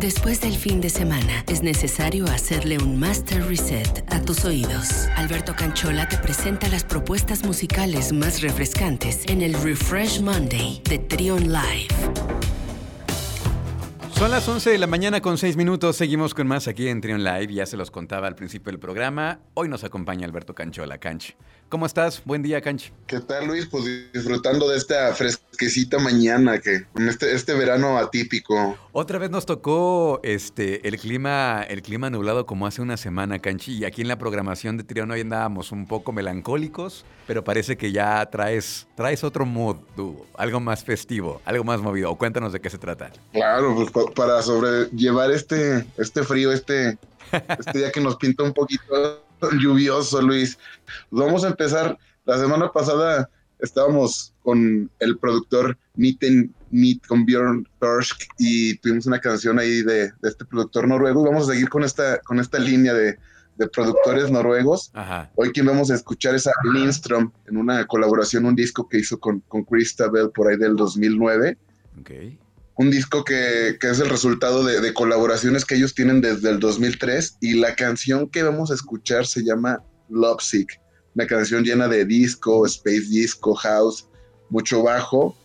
Después del fin de semana, es necesario hacerle un master reset a tus oídos. Alberto Canchola te presenta las propuestas musicales más refrescantes en el Refresh Monday de Trion Live. Son las 11 de la mañana con 6 minutos. Seguimos con más aquí en Trion Live. Ya se los contaba al principio del programa. Hoy nos acompaña Alberto Canchola. Canch. ¿Cómo estás? Buen día, Canch. ¿Qué tal, Luis? Pues disfrutando de esta fresquecita mañana, que este, este verano atípico. Otra vez nos tocó este el clima, el clima nublado como hace una semana, Canchi. Y aquí en la programación de Trion hoy andábamos un poco melancólicos, pero parece que ya traes, traes otro mood, tú, algo más festivo, algo más movido. Cuéntanos de qué se trata. Claro, pues para sobrellevar este, este frío, este, este día que nos pinta un poquito lluvioso, Luis. Vamos a empezar. La semana pasada estábamos con el productor Nitten Meet con Björn Thorsk y tuvimos una canción ahí de, este productor noruego. Vamos a seguir con esta, con esta línea de, productores noruegos. Hoy quien vamos a escuchar es a Lindstrom en una colaboración, un disco que hizo con, con Christabel por ahí del 2009. Okay un disco que, es el resultado de, colaboraciones que ellos tienen desde el 2003 y la canción que vamos a escuchar se llama Lovesick, una canción llena de disco, space disco, house, mucho bajo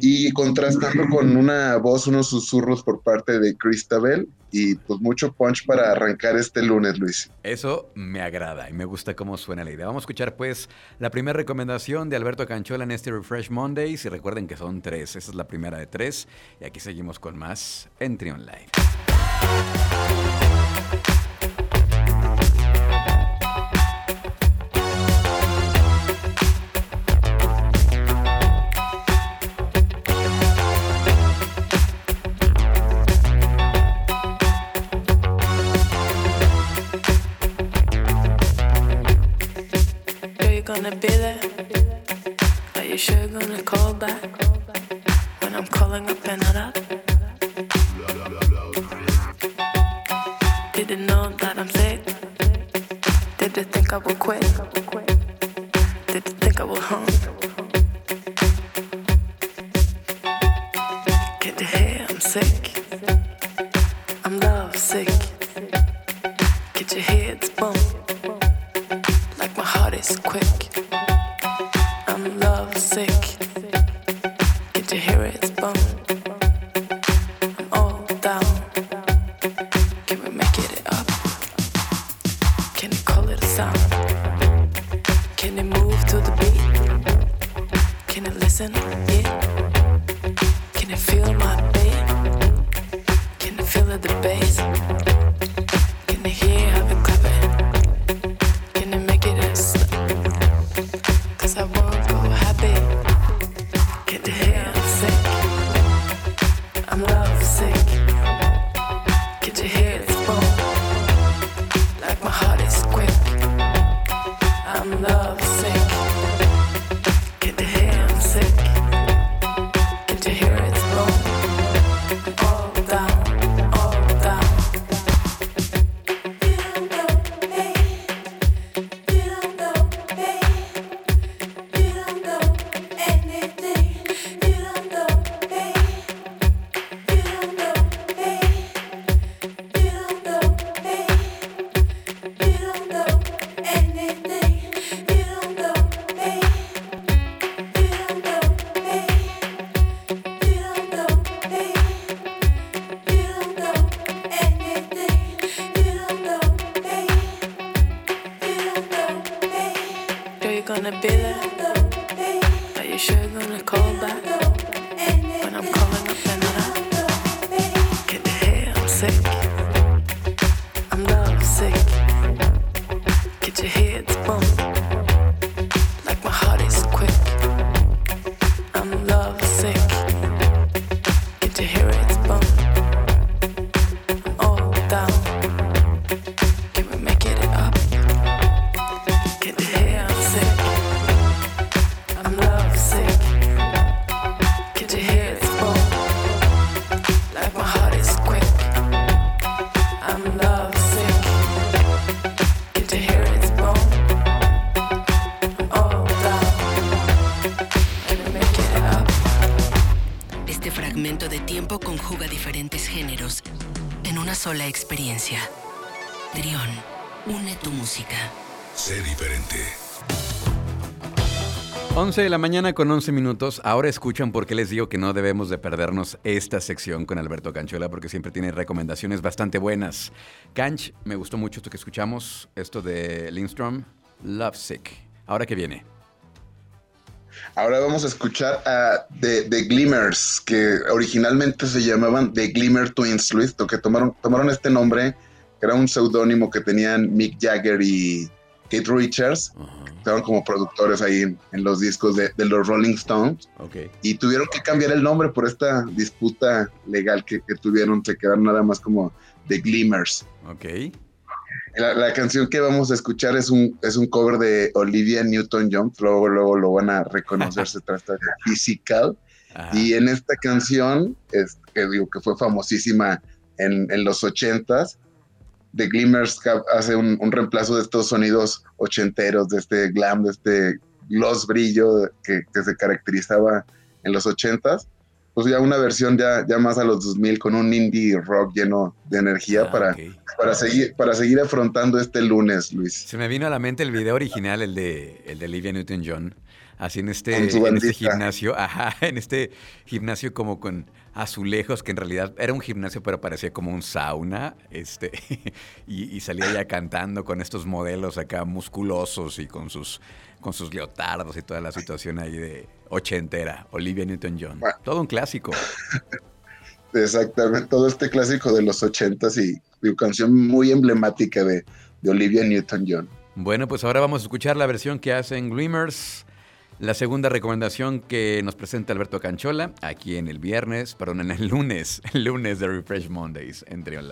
y contrastando con una voz, unos susurros por parte de Christabel y pues mucho punch para arrancar este lunes, Luis. Eso me agrada y me gusta cómo suena la idea. Vamos a escuchar pues la primera recomendación de Alberto Canchola en este Refresh Mondays y recuerden que son tres, esa es la primera de tres y aquí seguimos con más en Trion Live. Didn't know that I'm sick. Did they think I would quit? Did they think I would home? gonna be there. Experiencia. Trión, une tu música. Sé diferente. 11 de la mañana con 11 minutos. Ahora escuchan por qué les digo que no debemos de perdernos esta sección con Alberto Canchola porque siempre tiene recomendaciones bastante buenas. Canch, me gustó mucho esto que escuchamos, esto de Lindstrom, Lovesick. Ahora que viene. Ahora vamos a escuchar a The, Glimmers, que originalmente se llamaban The Glimmer Twins, Luis, que tomaron, tomaron este nombre, que era un seudónimo que tenían Mick Jagger y Kate Richards. Estaban como productores ahí en, los discos de, los Rolling Stones. Y tuvieron que cambiar el nombre por esta disputa legal que, tuvieron. Se quedaron nada más como The Glimmers. Ok. La, canción que vamos a escuchar es un, es un cover de Olivia Newton-John. Luego, luego lo van a reconocer. se trata de Physical. Y en esta canción, es, que digo que fue famosísima en, en los ochentas, The Glimmers hace un, reemplazo de estos sonidos ochenteros, de este glam, de este gloss brillo que, se caracterizaba en los ochentas. Pues ya una versión ya, ya más a los 2000 con un indie rock lleno de energía ah, para, para, seguir, para seguir afrontando este lunes, Luis. Se me vino a la mente el video original, el de, el de Olivia Newton-John, así en este, en este gimnasio, ajá, en este gimnasio como con azulejos, que en realidad era un gimnasio, pero parecía como un sauna, este, y, salía ya cantando con estos modelos acá musculosos y con sus, con sus leotardos y toda la situación ahí de ochentera, Olivia Newton-John. Todo un clásico. Exactamente, todo este clásico de los ochentas y, una canción muy emblemática de, Olivia Newton-John. Bueno, pues ahora vamos a escuchar la versión que hacen Glimmers la segunda recomendación que nos presenta Alberto Canchola, aquí en el viernes, perdón, en el lunes, el lunes de Refresh Mondays en Trion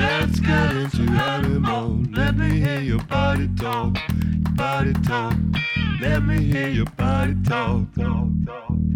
Let's get into how to. Let me hear your body talk, body talk. Let me hear your body talk, talk, talk.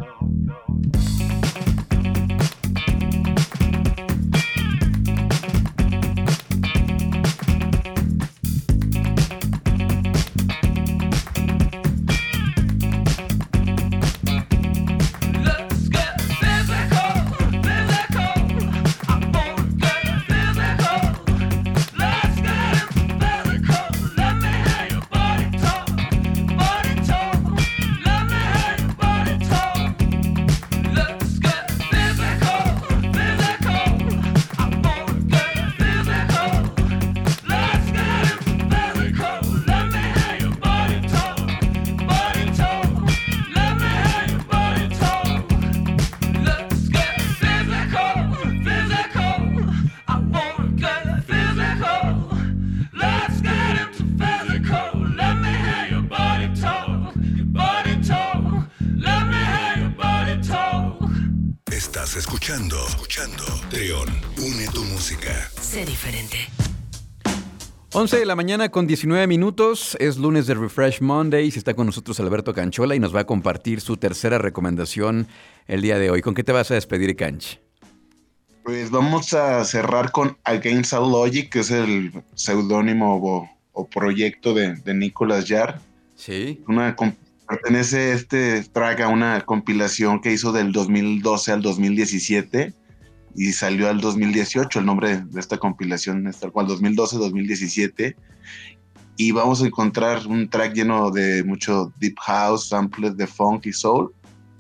Estás escuchando, escuchando. Trión, une tu música. Sé diferente. 11 de la mañana con 19 minutos, es lunes de Refresh Monday y está con nosotros Alberto Canchola y nos va a compartir su tercera recomendación el día de hoy. ¿Con qué te vas a despedir, Canch? Pues vamos a cerrar con Against All Logic, que es el seudónimo o, proyecto de, Nicolas Jarre. Sí. Una, pertenece este track a una compilación que hizo del 2012 al 2017 y salió al 2018. El nombre de esta compilación es tal cual 2012-2017. Y vamos a encontrar un track lleno de mucho deep house, samples de funk y soul.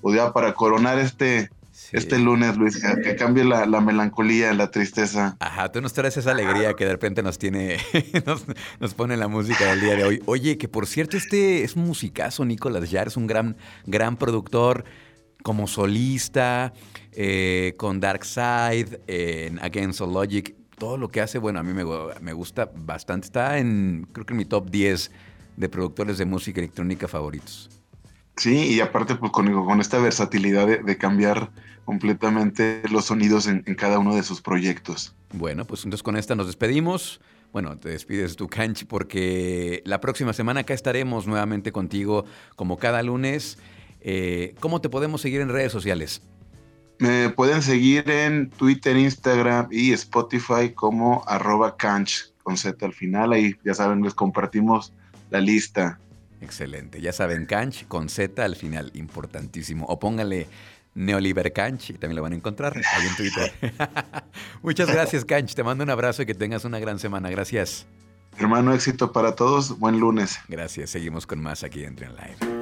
O para coronar este, este lunes, Luis, que, cambie la, melancolía, la tristeza. Ajá, tú nos traes esa alegría que de repente nos tiene, nos, nos, pone la música del día de hoy. Oye, que por cierto, este es un musicazo, Nicolás Yar, es un gran, gran productor como solista, eh, con Dark Side, en Against All Logic, todo lo que hace, bueno, a mí me, me, gusta bastante. Está en, creo que en mi top 10 de productores de música electrónica favoritos. Sí, y aparte pues con, con esta versatilidad de, cambiar completamente los sonidos en, en, cada uno de sus proyectos. Bueno, pues entonces con esta nos despedimos. Bueno, te despides tu canch porque la próxima semana acá estaremos nuevamente contigo como cada lunes. Eh, ¿Cómo te podemos seguir en redes sociales? Me pueden seguir en Twitter, Instagram y Spotify como arroba canch con Z al final. Ahí ya saben, les compartimos la lista. Excelente. Ya saben, canch con Z al final, importantísimo. O póngale Neoliber Canch y también lo van a encontrar ahí en Twitter. Muchas gracias, Canch. Te mando un abrazo y que tengas una gran semana. Gracias. Hermano, éxito para todos. Buen lunes. Gracias. Seguimos con más aquí en Trion Live.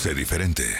Sé diferente.